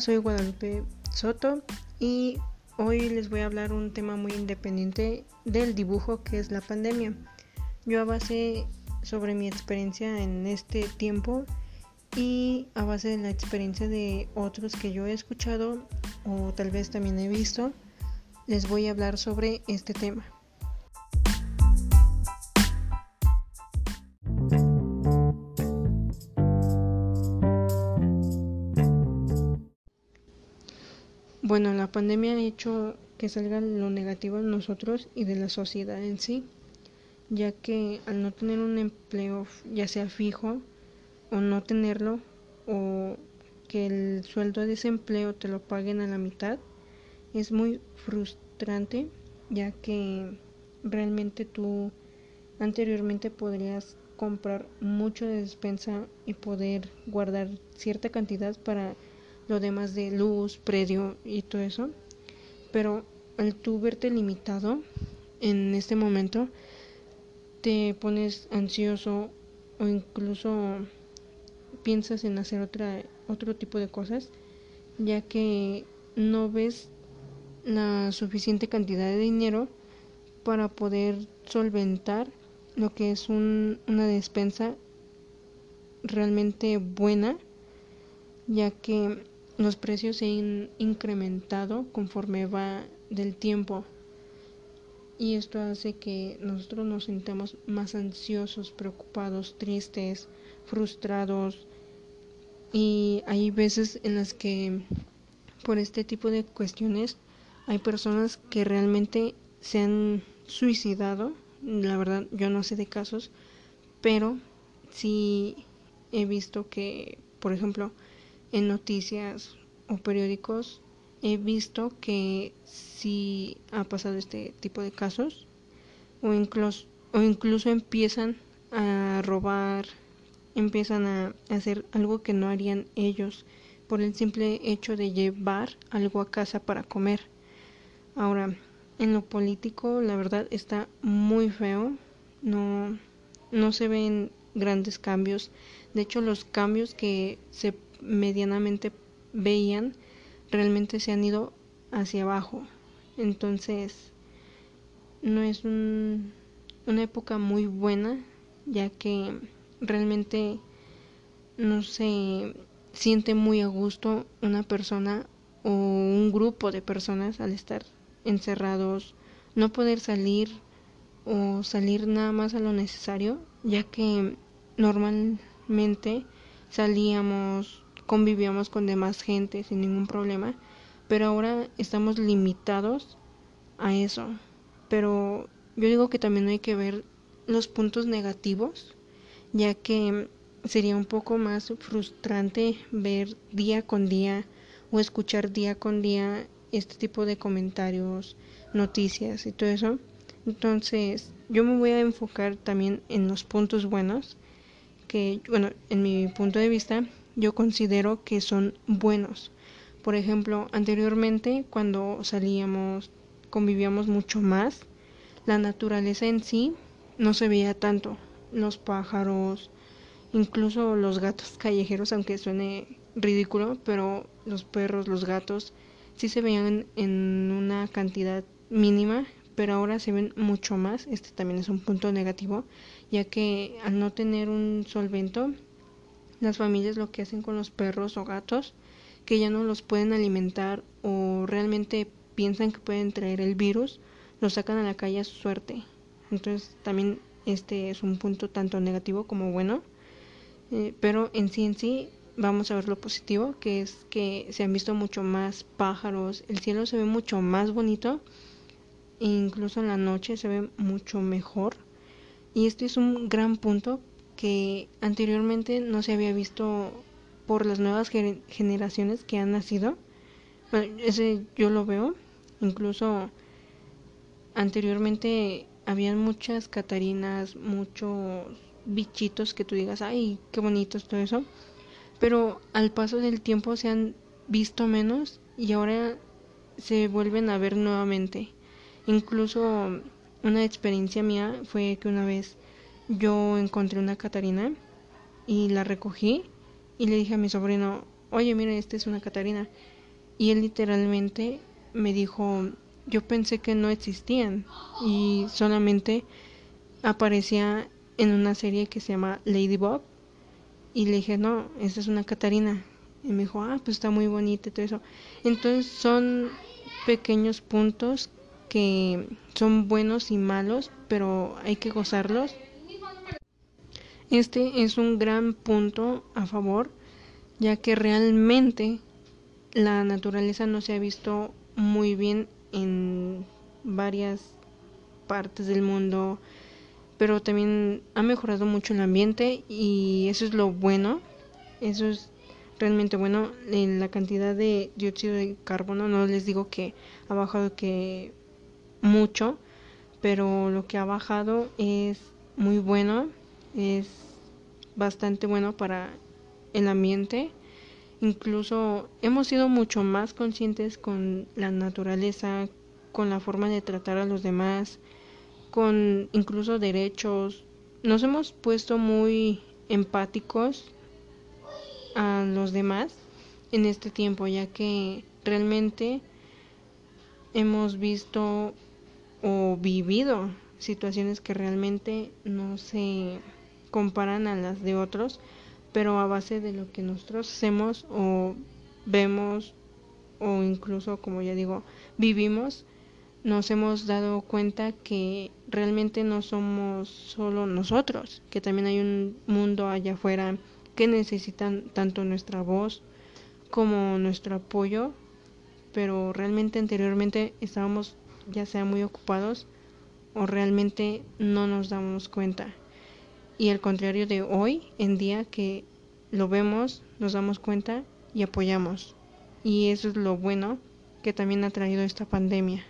Soy Guadalupe Soto y hoy les voy a hablar un tema muy independiente del dibujo que es la pandemia. Yo a base sobre mi experiencia en este tiempo y a base de la experiencia de otros que yo he escuchado o tal vez también he visto, les voy a hablar sobre este tema. Bueno, la pandemia ha hecho que salga lo negativo de nosotros y de la sociedad en sí, ya que al no tener un empleo ya sea fijo o no tenerlo o que el sueldo de desempleo te lo paguen a la mitad, es muy frustrante ya que realmente tú anteriormente podrías comprar mucho de despensa y poder guardar cierta cantidad para lo demás de luz, predio y todo eso. Pero al tú verte limitado en este momento, te pones ansioso o incluso piensas en hacer otra, otro tipo de cosas, ya que no ves la suficiente cantidad de dinero para poder solventar lo que es un, una despensa realmente buena, ya que los precios se han incrementado conforme va del tiempo. Y esto hace que nosotros nos sintamos más ansiosos, preocupados, tristes, frustrados. Y hay veces en las que por este tipo de cuestiones hay personas que realmente se han suicidado, la verdad yo no sé de casos, pero sí he visto que, por ejemplo, en noticias o periódicos he visto que si ha pasado este tipo de casos o incluso, o incluso empiezan a robar, empiezan a hacer algo que no harían ellos por el simple hecho de llevar algo a casa para comer. Ahora, en lo político, la verdad está muy feo. No, no se ven grandes cambios. De hecho, los cambios que se medianamente veían realmente se han ido hacia abajo. Entonces, no es un, una época muy buena, ya que realmente no se siente muy a gusto una persona o un grupo de personas al estar encerrados, no poder salir o salir nada más a lo necesario, ya que normalmente salíamos convivíamos con demás gente sin ningún problema, pero ahora estamos limitados a eso. Pero yo digo que también hay que ver los puntos negativos, ya que sería un poco más frustrante ver día con día o escuchar día con día este tipo de comentarios, noticias y todo eso. Entonces, yo me voy a enfocar también en los puntos buenos, que, bueno, en mi punto de vista, yo considero que son buenos. Por ejemplo, anteriormente cuando salíamos, convivíamos mucho más, la naturaleza en sí no se veía tanto. Los pájaros, incluso los gatos callejeros, aunque suene ridículo, pero los perros, los gatos, sí se veían en una cantidad mínima, pero ahora se ven mucho más. Este también es un punto negativo, ya que al no tener un solvento, las familias lo que hacen con los perros o gatos que ya no los pueden alimentar o realmente piensan que pueden traer el virus, los sacan a la calle a su suerte. Entonces también este es un punto tanto negativo como bueno. Eh, pero en sí en sí vamos a ver lo positivo, que es que se han visto mucho más pájaros, el cielo se ve mucho más bonito, e incluso en la noche se ve mucho mejor. Y este es un gran punto que anteriormente no se había visto por las nuevas generaciones que han nacido. Bueno, ese yo lo veo. Incluso anteriormente habían muchas catarinas, muchos bichitos que tú digas, ay, qué bonitos todo eso. Pero al paso del tiempo se han visto menos y ahora se vuelven a ver nuevamente. Incluso una experiencia mía fue que una vez yo encontré una Catarina y la recogí y le dije a mi sobrino, oye, mira, esta es una Catarina. Y él literalmente me dijo, yo pensé que no existían y solamente aparecía en una serie que se llama Ladybug. Y le dije, no, esta es una Catarina. Y me dijo, ah, pues está muy bonita y todo eso. Entonces son pequeños puntos que son buenos y malos, pero hay que gozarlos. Este es un gran punto a favor, ya que realmente la naturaleza no se ha visto muy bien en varias partes del mundo, pero también ha mejorado mucho el ambiente y eso es lo bueno, eso es realmente bueno. En la cantidad de dióxido de carbono no les digo que ha bajado que mucho, pero lo que ha bajado es muy bueno, es bastante bueno para el ambiente. Incluso hemos sido mucho más conscientes con la naturaleza, con la forma de tratar a los demás, con incluso derechos. Nos hemos puesto muy empáticos a los demás en este tiempo, ya que realmente hemos visto o vivido situaciones que realmente no se comparan a las de otros, pero a base de lo que nosotros hacemos o vemos o incluso, como ya digo, vivimos, nos hemos dado cuenta que realmente no somos solo nosotros, que también hay un mundo allá afuera que necesitan tanto nuestra voz como nuestro apoyo, pero realmente anteriormente estábamos ya sea muy ocupados o realmente no nos damos cuenta. Y al contrario de hoy en día que lo vemos, nos damos cuenta y apoyamos. Y eso es lo bueno que también ha traído esta pandemia.